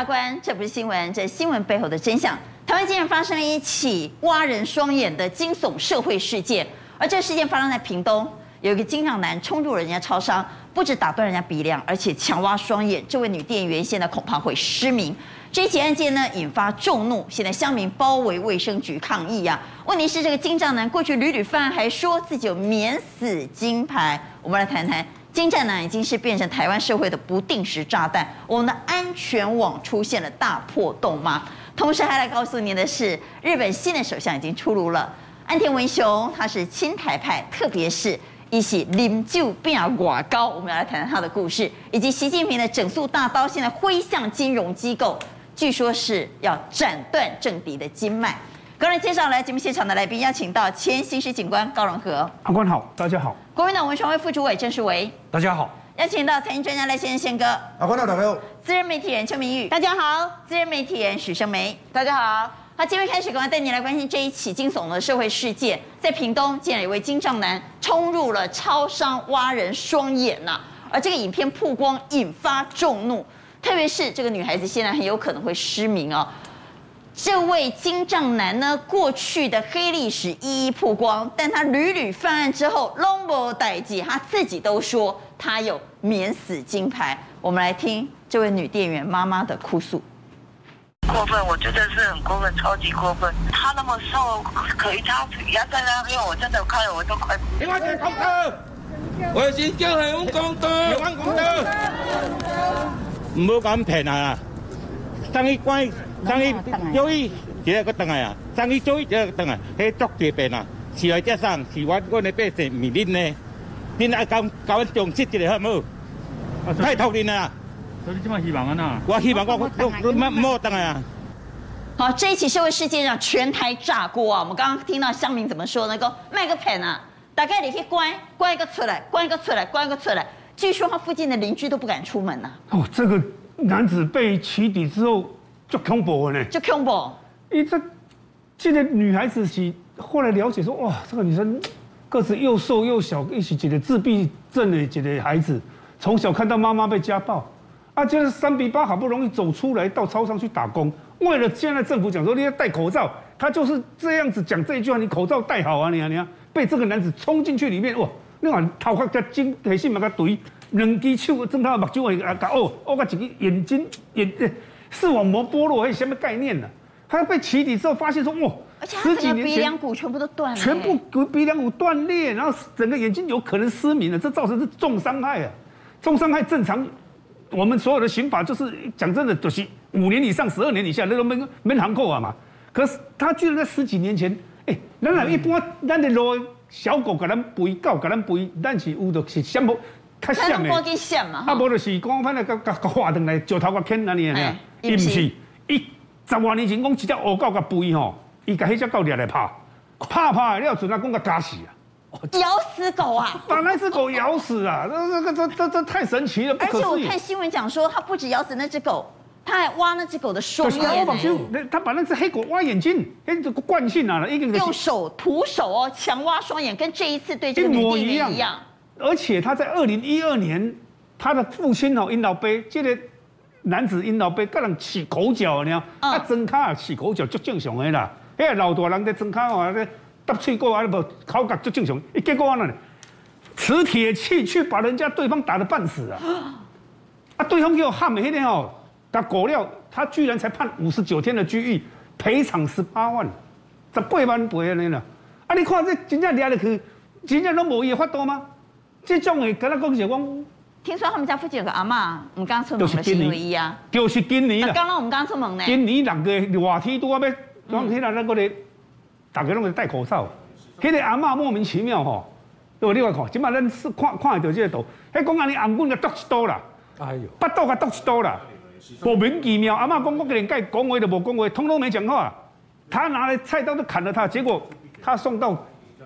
大官，这不是新闻，这是新闻背后的真相。台湾竟然发生了一起挖人双眼的惊悚社会事件，而这事件发生在屏东，有一个精障男冲入人家超商，不止打断人家鼻梁，而且强挖双眼。这位女店员现在恐怕会失明。这起案件呢，引发众怒，现在乡民包围卫生局抗议呀、啊。问题是，这个精障男过去屡屡犯案，还说自己有免死金牌。我们来谈谈。精障男已经是变成台湾社会的不定时炸弹，我们的安全网出现了大破洞吗？同时还来告诉您的是，日本新的首相已经出炉了，安田文雄他是亲台派，特别是一起啉酒变外交，我们要来谈谈他的故事，以及习近平的整肃大刀现在挥向金融机构，据说是要斩断政敌的经脉。个人介绍来节目现场的来宾，邀请到前刑事警官高荣和，阿官好，大家好；国民党文传会副主委郑世维，大家好；邀请到财经专家赖先生宪哥，阿官好，大家好；资深媒体人邱明玉，大家好；资深媒体人许胜梅，大家好。好，今天开始，赶快带你来关心这一起惊悚的社会事件，在屏东竟然有位精障男冲入了超商挖人双眼呐、啊，而这个影片曝光引发众怒，特别是这个女孩子现在很有可能会失明啊。这位金障男呢，过去的黑历史一一曝光，但他屡屡犯案之后，拢无代志，他自己都说他有免死金牌。我们来听这位女店员妈妈的哭诉。过分，我觉得是很过分，超级过分。他那么瘦，可以他压在那边，我真的看了我都快。你快点公道！我先叫海公公道，海公道。唔好咁平啊！生意乖。生意做伊，一个个等啊！生意做伊，一个个等啊！迄足济病啊！是来接生，是我我的百姓唔系恁呢？恁爱教教阮重视一下好？太讨厌了！所以你这么希望啊？我希望我我我唔好等啊！好，这一起社会事件让全台炸锅啊！我们刚刚听到乡民怎么说呢？讲卖个盆啊！大概你去关关一个出来，关一个出来，关一个出来。据说他附近的邻居都不敢出门呐、啊。哦，这个男子被起底之后。就恐怖呢，就恐怖。因为这这个女孩子是后来了解说，哇，这个女生个子又瘦又小，一起几个自闭症的几个孩子，从小看到妈妈被家暴，啊，就是三比八好不容易走出来到超商去打工，为了现在政府讲说你要戴口罩，他就是这样子讲这一句话，你口罩戴好啊，你啊你啊，被这个男子冲进去里面，哇，那碗头发加金，黑心嘛个怼，两只手睁他目睭会啊哦，哦个一个眼睛眼。视网膜剥落，还有什么概念呢？他被起底之后发现说，哇，而且他整个鼻梁骨全部都断了，全部鼻梁骨断裂，然后整个眼睛有可能失明了，这造成是重伤害啊！重伤害正常，我们所有的刑法就是讲真的，都是五年以上十二年以下那个没没行扣啊嘛。可是他居然在十几年前，哎，咱俩一般咱的路小狗给咱背，狗给咱背，咱是有的是什么？较像的，啊，无就是讲反正甲甲画转来石头甲钳安尼啊，伊毋是，伊十外年前讲一只乌狗甲肥吼，伊甲迄只狗掠来拍，拍拍了，阵啊讲甲咬死啊，咬死狗啊，把那只狗咬死啊，这这这这这太神奇了，不可思议。而且我看新闻讲说，他不止咬死那只狗，他还挖那只狗的双眼，他把那只黑狗挖眼睛，哎，这个惯性啊，用手徒手哦，强挖双眼，跟这一次对这个女店员一样。而且他在二零一二年，他的父亲哦，因老爸，这个男子因老爸跟人起口角呢，啊，装卡起口角就正常的啦。哎呀，老大人在装卡哦，在搭喙过啊，不口角就正常。一结果呢，持铁器去把人家对方打得半死啊！啊，对方又喊没那天哦，他果料，他居然才判五十九天的拘役，赔偿十八万，十八万赔安尼啦。啊，你看这真正抓的去，真正拢无伊法度吗？这种的，跟他讲是讲，听说他们家附近有个阿妈，我们刚出门的新闻一啊，就是今年刚刚我们刚出门呢。今年两个热天都要，讲起来那个咧，大家拢在戴口罩。迄个阿嬷莫名其妙吼，对，你话看，今嘛咱是看看得到这个图，迄讲安尼红棍个剁一刀啦，哎呦，巴肚个剁一刀啦，莫名其妙。阿嬷讲我给你盖讲话都无讲话，通通没讲话。他拿来菜刀都砍了他，结果他送到，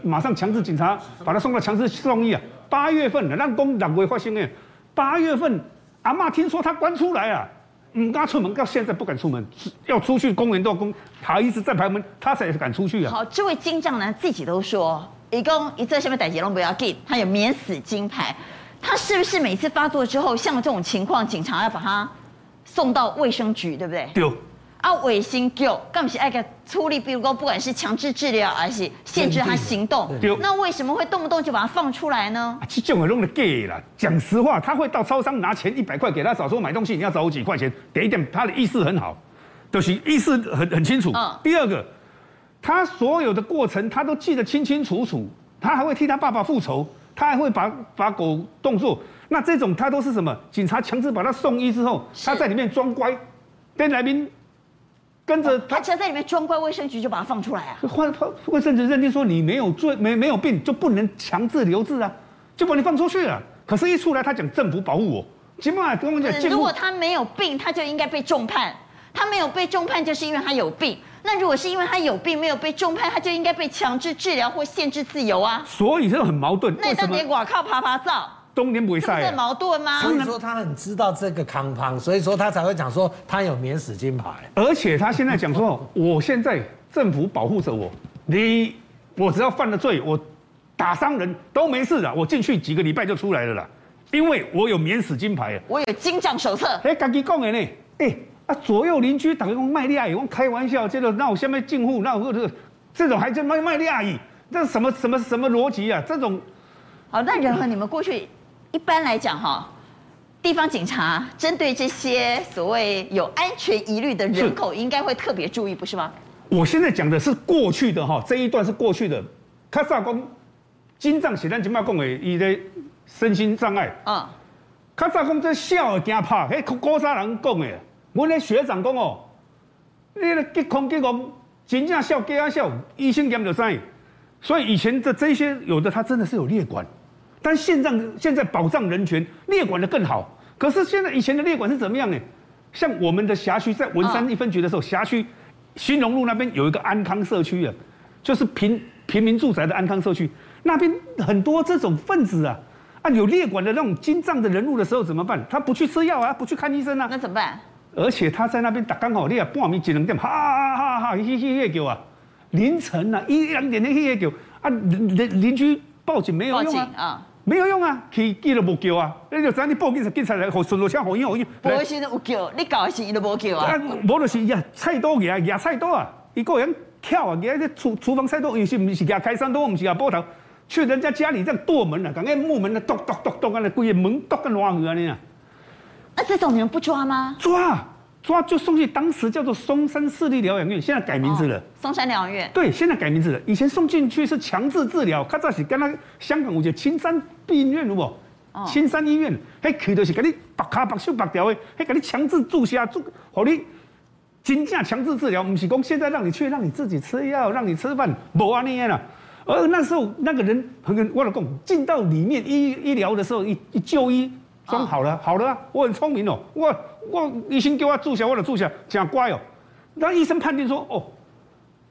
马上强制警察把他送到强制送医啊。八月份，咱讲两会发生的。八月份，阿妈听说他关出来啊，唔敢出门，到现在不敢出门，要出去公园都要公，他一直在排门，他才敢出去啊。好，这位金将男自己都说，一共一在下面逮杰龙不要给，他有免死金牌，他是不是每次发作之后，像这种情况，警察要把他送到卫生局，对不对？对。啊，卫生局干不是爱个处理，比如说不管是强制治疗，还是限制他行动，那为什么会动不动就把他放出来呢？这种人弄的 gay 啦，讲实话，他会到超商拿钱一百块给他少说买东西，你要找我几块钱。给一点，他的意识很好，就是意识很很清楚。嗯。第二个，他所有的过程他都记得清清楚楚，他还会替他爸爸复仇，他还会把把狗动作。那这种他都是什么？警察强制把他送医之后，他在里面装乖，跟来宾。跟着他，只要在里面装乖，卫生局就把他放出来啊。换卫生局认定说你没有罪，没没有病，就不能强制留置啊，就把你放出去了。可是，一出来他讲政府保护我，起码跟我讲，如果他没有病，他就应该被重判。他没有被重判，就是因为他有病。那如果是因为他有病，没有被重判，他就应该被强制治疗或限制自由啊。所以这很矛盾。那到底我靠爬爬照？冬天不会晒，是矛盾吗？所以说他很知道这个康胖，所以说他才会讲说他有免死金牌。而且他现在讲说，我现在政府保护着我，你我只要犯了罪，我打伤人都没事了，我进去几个礼拜就出来了啦，因为我有免死金牌，我有金杖手册。哎，家己讲的呢，哎啊，左右邻居打个卖力而已，我开玩笑，这个那我下面进户，那我这个这种还叫卖卖力而已，这什么什么什么逻辑啊？这种好，那仁和你们过去。一般来讲，哈，地方警察针对这些所谓有安全疑虑的人口，应该会特别注意，不是吗？我现在讲的是过去的哈，这一段是过去的。卡萨公金藏写咱今麦讲的，伊的身心障碍。啊。卡萨公这笑惊怕，嘿，高沙人讲的。我那学长讲哦，那个吉空吉空，真正笑假笑，医生验就知。所以以前的这些有的，他真的是有列管。但现在现在保障人权，列管的更好。可是现在以前的列管是怎么样呢？像我们的辖区在文山一分局的时候，辖区新隆路那边有一个安康社区啊，就是平平民住宅的安康社区，那边很多这种分子啊，啊有列管的那种精障的人物的时候怎么办？他不去吃药啊，不去看医生啊，那怎么办？而且他在那边打刚好，你啊半夜一两点，哈哈哈哈，嘿嘿嘿叫啊，凌晨啊一两点的嘿嘿叫啊，邻邻居报警没有用啊。没有用啊，去记都无叫啊，你就知你报警时警察来，顺路枪好用好用。报警时有叫，你搞的时伊都无叫啊。啊，无就是呀，菜刀夹夹菜刀啊，一个人跳啊，夹在厨厨房菜刀，有时唔是夹开山刀，唔是夹波头，去人家家里这样剁门啊，讲那木门啊，剁剁剁剁啊，那规个门剁个烂去啊你啊。啊，这种你们不抓吗？抓。抓就送去，当时叫做松山市立疗养院，现在改名字了。松山疗养院。对，现在改名字了。以前送进去是强制治疗，他这是跟那香港有个青山病院有无？哦。青山医院，嘿，去的是给你白卡白手白掉的，迄，给你强制注射注，好你真正强制治疗，不是讲现在让你去，让你自己吃药，让你吃饭，无安尼啦。而那时候那个人，我老公进到里面医医疗的时候，一一就医。装好了，哦、好了、啊，我很聪明哦，我我医生给我注射，我就注射，讲乖哦。那医生判定说，哦，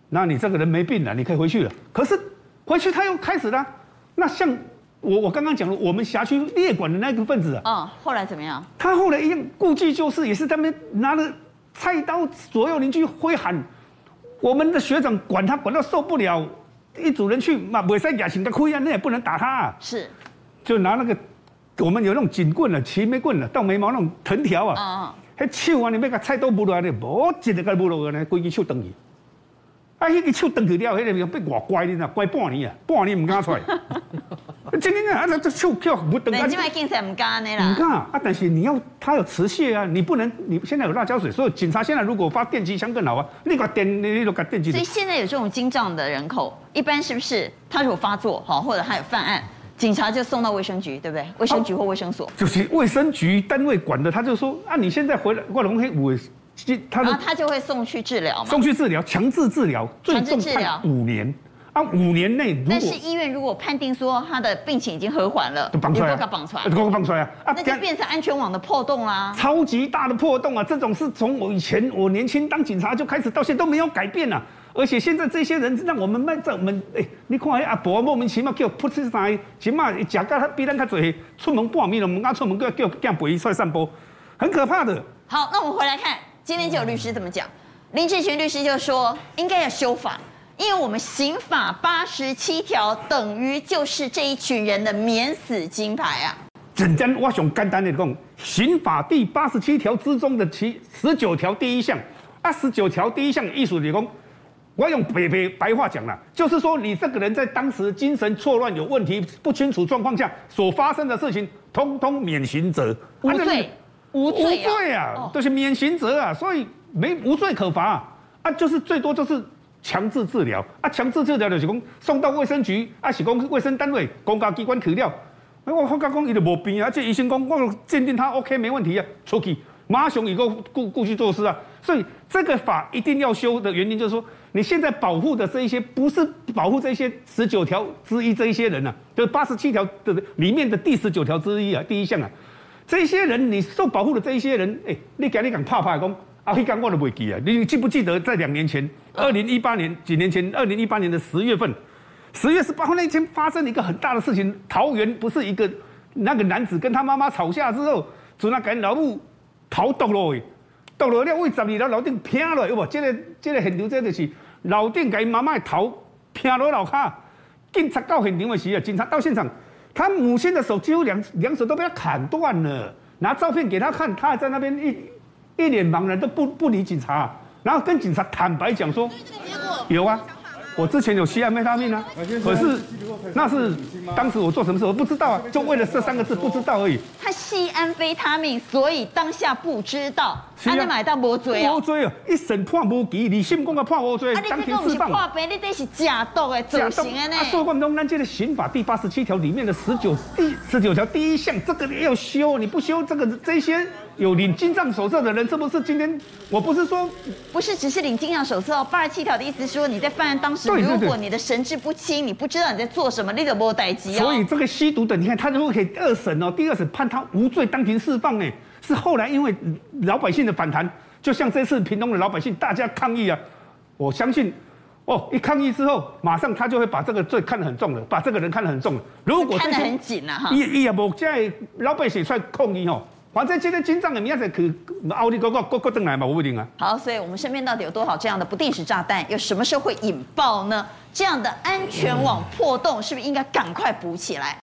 那你这个人没病了，你可以回去了。可是回去他又开始了。那像我我刚刚讲了，我们辖区列管的那个分子啊，哦，后来怎么样？他后来一样，估计就是也是他们拿着菜刀，左右邻居挥喊，我们的学长管他管到受不了，一组人去嘛，袂使牙请个亏啊，那也不能打他啊。是，就拿那个。我们有那种警棍了，齐眉棍了，到眉毛那种藤条啊，啊，迄手啊，你要把菜刀剥落来的，无一个个剥落来呢，规只手断去。啊，迄个手断去了，迄个被外乖的呢，乖半年啊，半年唔敢出来。真的啊，啊，这手叫不等。你今麦警察唔敢的啦。唔敢啊，但是你要他有持械啊，你不能，你现在有辣椒水，所以警察现在如果发电击枪更好啊，你个电，你都个电击。所以现在有这种精障的人口，一般是不是他如果发作好，或者他有犯案？警察就送到卫生局，对不对？卫生局或卫生所，就是卫生局单位管的。他就说啊，你现在回来，过龙黑五，他他就会送去治疗嘛，送去治疗，强制治疗，强制治疗五年啊，五年内。但是医院如果判定说他的病情已经和缓了，就绑出来，绑出来，绑出来啊，那就变成安全网的破洞啦，超级大的破洞啊！这种是从我以前我年轻当警察就开始到现在都没有改变啊。而且现在这些人让我们卖在我们哎，你看阿伯莫名其妙叫噗嗤三，起码食到他比咱较济，出门半暝了，们阿出门叫叫叫陪伊出来散步，很可怕的。好，那我们回来看，今天就有律师怎么讲？林志群律师就说，应该要修法，因为我们刑法八十七条等于就是这一群人的免死金牌啊。简单我想简单的讲，刑法第八十七条之中的其十九条第一项，啊，十九条第一项意思就是讲，我用白白白话讲了，就是说你这个人在当时精神错乱、有问题、不清楚状况下所发生的事情，通通免刑责，无罪，无罪，无罪啊，都是免刑责啊，所以没无罪可罚啊，啊，就是最多就是强制治疗啊，强制治疗就是讲送到卫生局啊，是讲卫生单位、公家机关去了。我发觉讲伊就无病啊，这医生讲我鉴定他 OK 没问题啊，出去马上一个故故去做事啊。所以这个法一定要修的原因就是说，你现在保护的这一些不是保护这些十九条之一这一些人啊，就八十七条的里面的第十九条之一啊，第一项啊，这些人你受保护的这一些人，哎，你赶紧讲怕怕讲啊，迄讲我都袂记啊，你记不记得在两年前，二零一八年几年前，二零一八年的十月份。十月十八号那天发生了一个很大的事情，桃园不是一个那个男子跟他妈妈吵架之后，就那赶老母逃毒了，到了了为十二楼楼顶拼了，有无？这个这个现场这就是楼顶给妈妈头拼落楼下，警察到现场的时候，警察到现场，他母亲的手几乎两两手都被他砍断了，拿照片给他看，他还在那边一一脸茫然都不不理警察，然后跟警察坦白讲说，有啊。我之前有吸安非他命啊，可是那是当时我做什么事我不知道啊，就为了这三个字不知道而已。他吸安非他命，所以当下不知道。他那买到无罪啊？无罪啊！一审判无期，你信公个判无罪，当庭释放。啊，你这你这是假毒的，假毒的呢？所以我们这个刑法第八十七条里面的十九第十九条第一项，这个要修，你不修这个这些。有领精障手册的人，是不是今天？我不是说，不是只是领精障手册哦。八十七条的意思是说，你在犯案当时，如果你的神志不清，你不知道你在做什么，你就没代志哦。所以这个吸毒的，你看他如果可以二审哦，第二审判他无罪，当庭释放呢，是后来因为老百姓的反弹，就像这次屏东的老百姓大家抗议啊，我相信哦，一抗议之后，马上他就会把这个罪看得很重了，把这个人看得很重了。如果看得很紧了哈，一一啊，无在老百姓出来抗议哦。反正今天紧张的，明仔可奥利哥哥哥哥登来嘛，我不定啊。好，所以我们身边到底有多少这样的不定时炸弹？又什么时候会引爆呢？这样的安全网破洞，是不是应该赶快补起来？